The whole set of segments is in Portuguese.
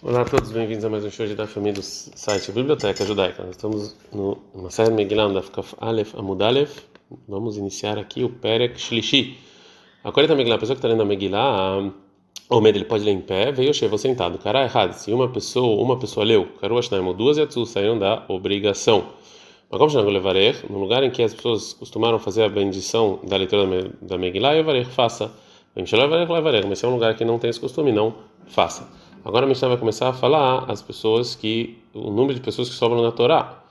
Olá a todos, bem-vindos a mais um show de da família do site Biblioteca Judaica. Nós estamos no Maseret Megillah, da Kaf Aleph Amud Aleph. Vamos iniciar aqui o Perek Shlishi. A quarta Megillah, a pessoa que está lendo a Megillah, o medo ele pode ler em pé, veio cheio sentado. Cara errado. Se uma pessoa, uma pessoa leu, Karuashnaim, duas yatsu saíram da obrigação. Mas como chama Levarer, no lugar em que as pessoas costumaram fazer a bendição da leitura da Megillah, Levarer faça. Mas se é um lugar que não tem esse costume, não faça. Agora a Mishnah vai começar a falar as pessoas que o número de pessoas que sobram na Torá.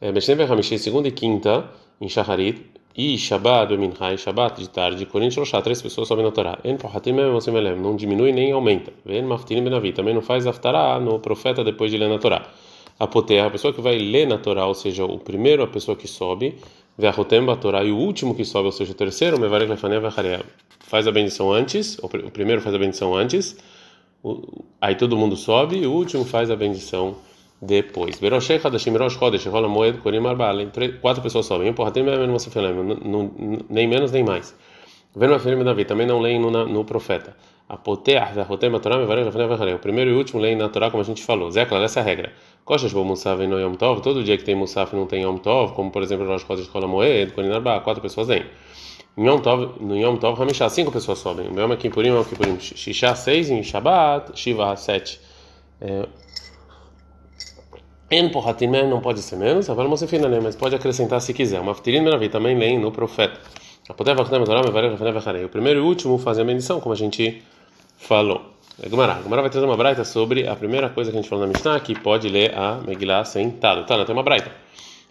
É, Mishnah Hamishi, segunda e quinta em Shaharit e Shabbat, Minhai, Shabbat de tarde, Korin Shloshá, três pessoas sobem na Torá. En Pohatim não diminui nem aumenta. Ven Maftinim Benavi, também não faz Aftará no profeta depois de ler na Torá. A Poter, a pessoa que vai ler na Torá, ou seja, o primeiro a pessoa que sobe, Ve'ahotem Torá e o último que sobe, ou seja, o terceiro, Mevarek Lefaneh Vechareh, faz a bendição antes, o primeiro faz a bendição antes aí todo mundo sobe e o último faz a bendição depois. Beroshei Hadashim Rosh Chodesh Rola Moed Korim Arbal. Quatro pessoas sobem. Empurra tem nem menos nem mais. Vendo a filha Davi também não leem no, no profeta. A Poteah da Rotem Torá O primeiro e último leem na Torá como a gente falou. Zé, claro, essa é a regra. Koshas Bo Musaf no Yom Tov. Todo dia que tem Musaf não tem Yom Tov, como por exemplo Rosh Chodesh Rola Moed Korim Arbal. Quatro pessoas leem. Yom Tov, no Yom Tov, Hamishá, cinco pessoas sobem. O Yom Kippurim, Yom Kippurim, Shishá, seis, em Shabbat, Shiva, sete. En Pohatimé não pode ser menos, agora não se mas pode acrescentar se quiser. Uma Ftirin Menavi também leem no profeta. O primeiro e o último fazem a bendição, como a gente falou. Gumara. Gumara vai trazer uma braita sobre a primeira coisa que a gente falou na Mishnah, que pode ler a Megillah sentado. Tá, não tem uma braita.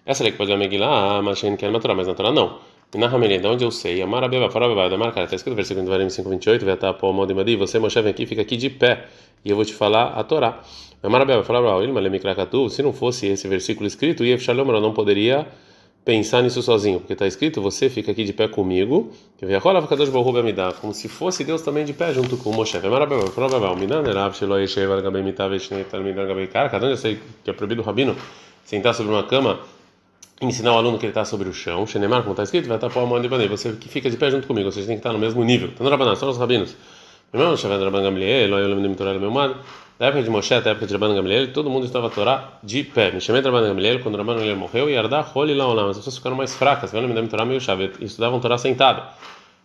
Essa lei que pode ler a Megillah, mas a gente quer mas na Torá não. Na Ramelê, de onde eu sei, Amar Abeba, Farabeba, da marca, está escrito no versículo de Varim 528, vai estar pô, Modi você, Moshe, vem aqui, fica aqui de pé, e eu vou te falar a Torá. Amar Abeba, Farabeba, Ilma, Lemikrakatu, se não fosse esse versículo escrito, Yev Shalom, eu não poderia pensar nisso sozinho, porque está escrito, você fica aqui de pé comigo, que vem a rola, Kadosh Baruch me dá, como se fosse Deus também de pé junto com Moshe. Amar Abeba, Farabeba, Minan, Erav, Shelo, Yeshev, Al-Gabei, Mitav, Eshne, Talmid, Al-Gabei, Cara, cada um eu sei que é proibido o rabino sentar sobre uma cama ensinar o aluno que ele está sobre o chão, Shenemar, como está escrito, vai estar mão de você que fica de pé junto comigo, vocês têm que estar no mesmo nível. Então, Rabanan, são os rabinos. Meu irmão, Shaved Rabban Gamliel, lembro de Torá meu mano, da época de Moshe, da época de Rabban Gamliel, todo mundo estava a Torá de pé. Me chamei de Rabban Gamliel, quando Rabban Gamliel morreu, e Yardá, Holi Laolam, as pessoas ficaram mais fracas, lembro de Torá meio chave, e estudavam Torá sentado.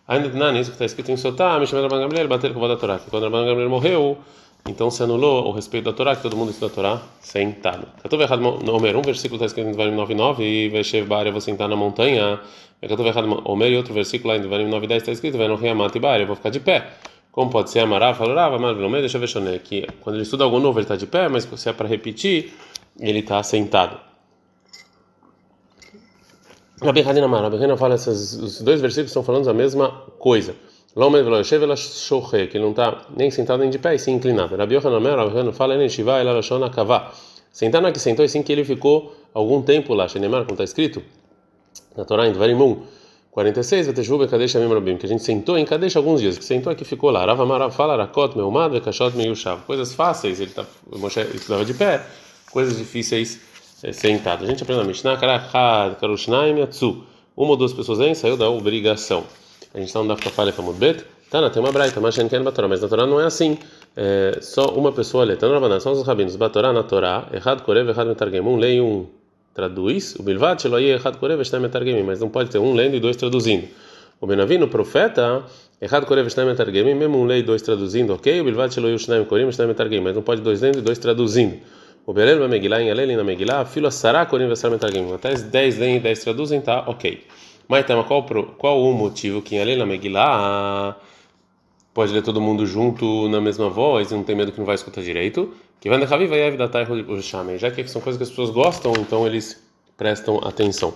Ainda não, nisso que está escrito em Sotá, me chamei de Rabban Gamliel, bater com o Torá, que quando Rabban Gamliel morreu, então se anulou o respeito da Torá, que todo mundo estuda a Torá sentado. Estou errado no Homer, um versículo está escrito em Devarim 9.9, e Veshev Bária, vou sentar na montanha. Estou errado no Homer, e outro versículo lá em Devarim 9.10 está escrito, Veno Riamat Bária, vou ficar de pé. Como pode ser Amará, no meio, deixa eu ver, que quando ele estuda algo novo ele está de pé, mas se é para repetir, ele está sentado. Rabi Hadina Amar, Rabi fala, esses, os dois versículos estão falando a mesma coisa que ele não está nem sentado nem de pé, e sim inclinado. Rabi Yohanan fala. Sentar na que sentou, e sim que ele ficou algum tempo lá. Shenemar, como está escrito na Torá, em Dvarim 46, Vetejuba, Kadesh Amim Rabim, que a gente sentou em Kadesh alguns dias, que sentou aqui ficou lá. Rava Marav fala, Rakot, Meumad, Vekashot, Meyushav. Coisas fáceis, ele tá, Moshe estava de pé, coisas difíceis é, sentado. A gente aprende na Mishnah, Karachad, Karushnaim, Yatsu. Uma ou duas pessoas aí saiu da obrigação. A gente está no Dafka Falha Famud Bet. Tá, não, tem uma braita, mas quer Torá, mas na Torá não é assim. É, só uma pessoa lê. Tá no Rabaná, são os rabinos. Batorá na Torá, errado Korev, errado Metargem. Lê e um traduz. O Bilvat, Eloí, errado Korev, está Metargem. Mas não pode ter um lendo e dois traduzindo. O Benavino, o profeta, errado Korev, está Metargem. Mesmo um lê e dois traduzindo, ok? O Bilvat, Eloí, Shnaim, Korim, está Metargem. Mas não pode dois lendo e dois traduzindo. O Belel, na Megillah, em Alel, na Megillah, filo Sará, Korim, Vessar, Metargem. Até 10 leem e 10 traduzem, tá ok. Mas então, qual, qual o motivo que ali na Megillah pode ler todo mundo junto na mesma voz e não tem medo que não vai escutar direito? Que vai na vai evitar já que são coisas que as pessoas gostam, então eles prestam atenção.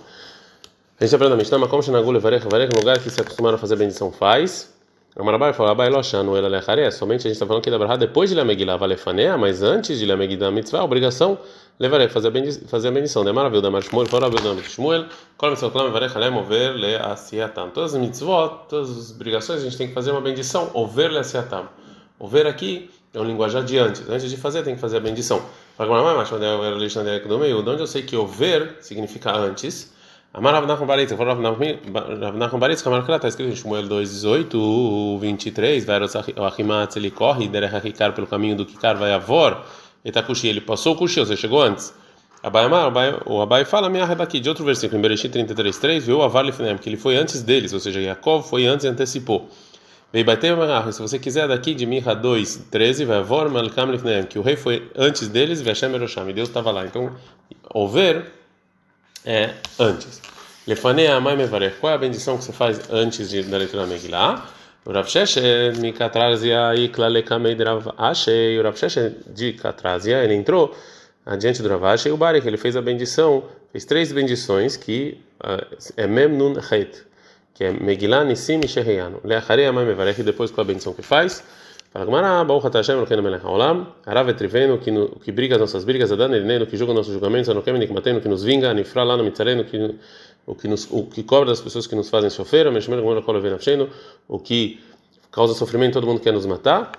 A gente aprende na Mishnah, como Shenagul Varech Varech, no lugar que se acostumaram a fazer bendição faz. Amarabai falou, Abai Loshanu El Alecharé, somente a gente está falando que da depois de Megillah Valefanea, mas antes de Megillah Mitzvah, a obrigação levarei fazer a fazer a bendição. De maravilha, da Shmuel, fora a bendição de Shmuel, qual mitzvot klam levarei halem over le asiatam. Todas as mitzvot, todas as obrigações, a gente tem que fazer uma bendição, over le asiatam. Over aqui é um linguajar de antes. Antes de fazer, tem que fazer a bendição. Fala, mas de onde eu sei que over significa antes. Amar Rav Nachman Baritz, Rav Nachman Baritz, está escrito em Shmuel 2,18, 23, vai o Achimatz, ele corre, Derech Hikar, pelo caminho do Kikar, vai avor, Etakushi, ele passou o Kushi, seja, chegou antes. Abai Amar, o Abai fala, minha daqui de outro versículo, em Bereshit 33:3, viu Avar Lifnem, que ele foi antes deles, ou seja, Yaakov foi antes e antecipou. Se você quiser daqui de Miha 2, 13, vai Vor Malkam Lifnem, que o rei foi antes deles, Veshem Erosham, e Deus estava lá. Então, over é antes. Lefanei Amai Mevarech, qual é a bendição que você faz antes de, da leitura da Megillah? O Rav Sheshet, Mikatrazia e Klalekamei de Rav Ashei, o Rav Sheshet de Katrazia, ele entrou adiante do Rav Ashei, o Barik, ele fez a bendição, fez três bendições que é Memnun Het, que é Megillah, Nissim e Sheheyanu. Leacharei Amai Mevarech, e depois com a bendição que faz? Fala Gmará, Baruch Hashem, Elokeinu Melech Haolam, Arav Etrivenu, que, que briga as nossas brigas, Adan Elinenu, que julga nossos julgamentos, Anokem Nikmatenu, que nos vinga, Anifra lá no Mitzarenu, que o que nos o que cobra das pessoas que nos fazem sofrer, o que causa sofrimento, todo mundo quer nos matar.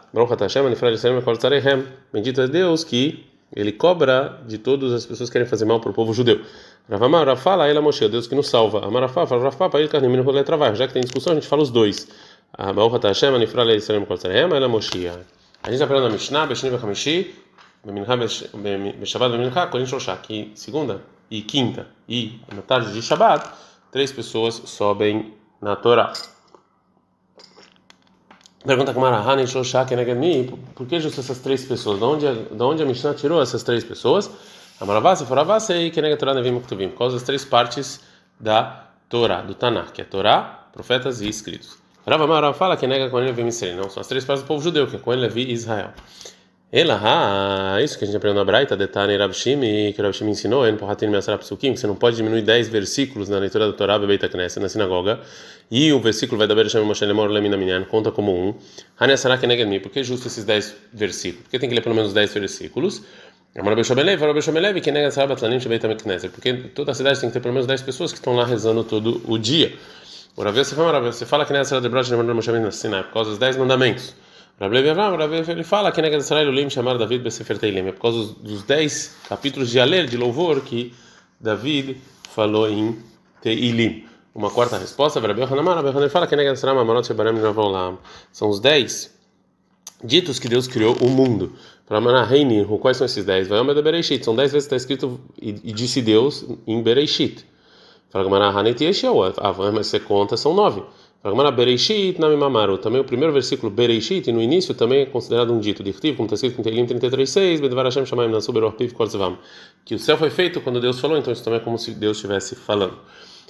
Bendito é Deus que ele cobra de todas as pessoas que querem fazer mal para o povo judeu. Ravamar, fala ele Moshe, Deus que nos salva. Amarafá, fala Rafá, para ele carnemino rolê trabalho. Já que tem discussão, a gente fala os dois. A gente está falando na Mishnah, Beshniv Hamishi, Beshabat Bemincha, Korin Shoshá, que segunda e quinta e na tarde de Shabbat, três pessoas sobem na Torá. Pergunta com Marahana e Shoshak Negami, por que justo essas três pessoas? De onde, de onde a Mishnah tirou essas três pessoas? Amaravase, Foravase e Kenega Torá Nevim Ktuvim, por causa das três partes da Torá, do Tanakh, que é Torá, profetas e escritos. Rava Marav fala que nega Kohen Levi Misraim, não, são as três partes do povo judeu, que é Kohen Levi e Israel. Ela, isso que a gente aprendeu na Braita, Detane Rabshimi, que Rabshimi ensinou, En Pohatin Measar Psukim, que você não pode diminuir 10 versículos na leitura da Torá, Bebeita Knesset, na sinagoga, e o versículo vai dar Beresham Moshe Lemor Lemina Minyan, conta como um. Hanesara Kenegemi, por que justo esses 10 versículos? Por que tem que ler pelo menos 10 versículos? Porque toda a cidade tem que ter pelo menos 10 pessoas que estão lá rezando todo o dia. Você fala que nessa de Brocha Moshe Sinai, por causa dos 10 mandamentos. Rablevi Avram, ele fala que Neged Israel Ulim chamar David Besefer Teilim, é por causa dos dez capítulos de Alel, de louvor, que David falou em Teilim. Uma quarta resposta, Rabbi Hanamar, Rabbi Hanamar fala que Neged Israel Mamarot Shebarem Navolam. São os dez ditos que Deus criou o mundo. Para Maná Reini, quais são esses dez? Vai Omer de Bereishit, são dez vezes está escrito e, disse Deus em Bereishit. Fala que Maná Haneti Yeshua, ah, mas você conta, são nove. Bereishit Namimamaru. Também o primeiro versículo Bereishit, no início, também é considerado um dito. Dirtiv, como está escrito em Telim 33.6, Bedvar Hashem Shamayim Nasub Orpiv Korzvam. Que o céu foi feito quando Deus falou, então isso também é como se Deus estivesse falando.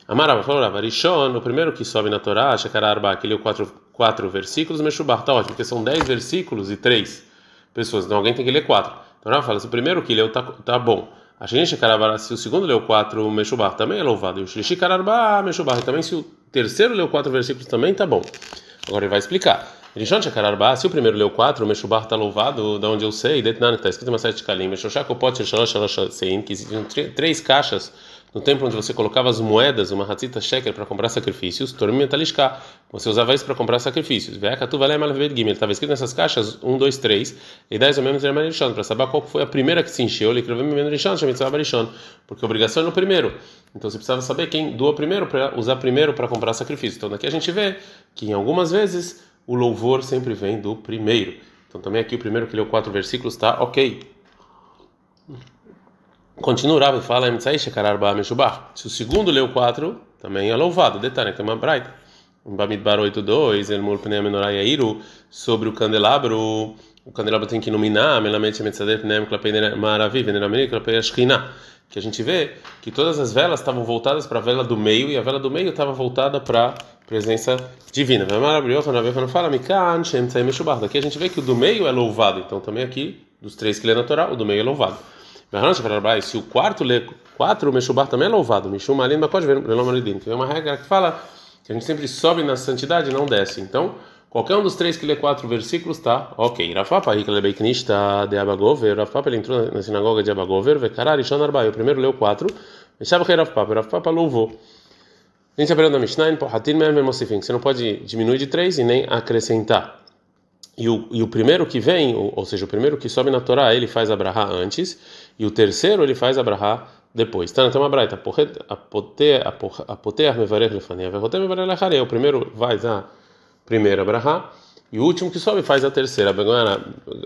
Amarava falou, Rishon, o primeiro que sobe na Torá, Shekararba, que leu quatro, quatro versículos, Meshubah, tá ótimo, porque são dez versículos e três pessoas, então alguém tem que ler quatro. Então ela fala, se o primeiro que leu tá, tá bom. A gente se o segundo leu quatro Meshubah, também é louvado. E o Shlishi Kararba, Meshubah, também se o terceiro leu quatro versículos também, tá bom. Agora ele vai explicar. Rishon Shekararba, se o primeiro leu quatro, o Meshubah está louvado, da onde eu sei, Detnan, está escrito uma sete de Kalim, Meshoshakopot Shalosh Shalosh Sein, que existiam três caixas no templo onde você colocava as moedas, uma ratzita sheker para comprar sacrifícios, tormim talishka, você usava isso para comprar sacrifícios. Ve'akatu valem malvet gimel, estava escrito nessas caixas 1, 2, 3, e 10 ou menos era para saber qual foi a primeira que se encheu, escreveu menrishon, rishon, porque a obrigação é no primeiro. Então você precisava saber quem doa primeiro para usar primeiro para comprar sacrifício. Então daqui a gente vê que em algumas vezes o louvor sempre vem do primeiro. Então também aqui o primeiro que leu quatro versículos está ok. Continua o e fala, se o segundo leu quatro, também é louvado. Detalhe, tem uma braita. Bamidbar 8.2, El Mulpnei Menorá Yairu, sobre o candelabro, o candelabro tem que iluminar, Melamente Metzadet Pneim Klapei Maravi, Venerameni Klapei Ashkina, que a gente vê que todas as velas estavam voltadas para a vela do meio e a vela do meio estava voltada para a presença divina. fala, Daqui a gente vê que o do meio é louvado, então também aqui, dos três que lê na Torá, o do meio é louvado. Se o quarto lê quatro, o Meshubah também é louvado. Mishum Malin, ver Lelomaridim. Tem uma regra que fala que a gente sempre sobe na santidade e não desce. Então, qualquer um dos três que lê quatro versículos está ok. Rafapa, Hikalebeknista de Abagover. Rafapa, ele entrou na sinagoga de Abagover. Vekarar Ishan Arbai. O primeiro leu quatro. Meshab Rafapa. Rafapa louvou. A gente aprendeu na Mishnah, você não pode diminuir de três e nem acrescentar. E o, e o primeiro que vem, ou, ou seja, o primeiro que sobe na Torá, ele faz Abraha antes, e o terceiro ele faz Abraha depois. Tá, então uma braita, apotear mevarech lefania, verrotem mevarech lecharei. O primeiro faz a primeira Abraha, e o último que sobe faz a terceira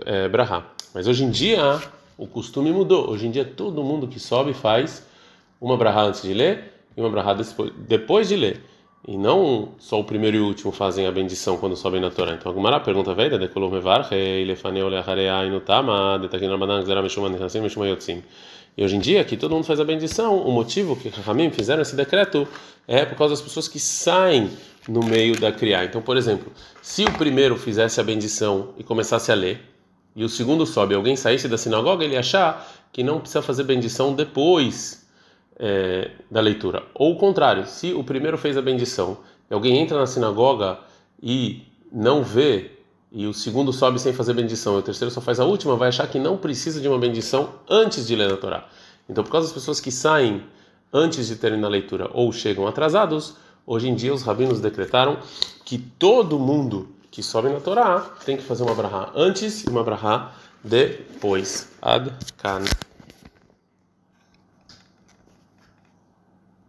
é, Braha. Mas hoje em dia, o costume mudou. Hoje em dia todo mundo que sobe faz uma brahá antes de ler e uma brahá depois de ler. E não só o primeiro e o último fazem a bendição quando sobem na Torá. Então, a pergunta veio, de Kolomevar, Elefaneu, Lehareá, Inutama, Detakin Ramadan, Zera, Meshuma, Nehassim, Meshuma, Yotzim. E hoje em dia, que todo mundo faz a bendição, o motivo que Rahamim fizeram esse decreto é por causa das pessoas que saem no meio da criar. Então, por exemplo, se o primeiro fizesse a bendição e começasse a ler, e o segundo sobe, alguém saísse da sinagoga, ele achar que não precisa fazer bendição depois é, da leitura. Ou o contrário, se o primeiro fez a bendição e alguém entra na sinagoga e não vê, e o segundo sobe sem fazer bendição, e o terceiro só faz a última, vai achar que não precisa de uma bendição antes de ler a Torá. Então, por causa das pessoas que saem antes de terem a leitura ou chegam atrasados, hoje em dia os rabinos decretaram que todo mundo que sobe na Torá tem que fazer uma brahá antes e uma brahá depois. Ad kan.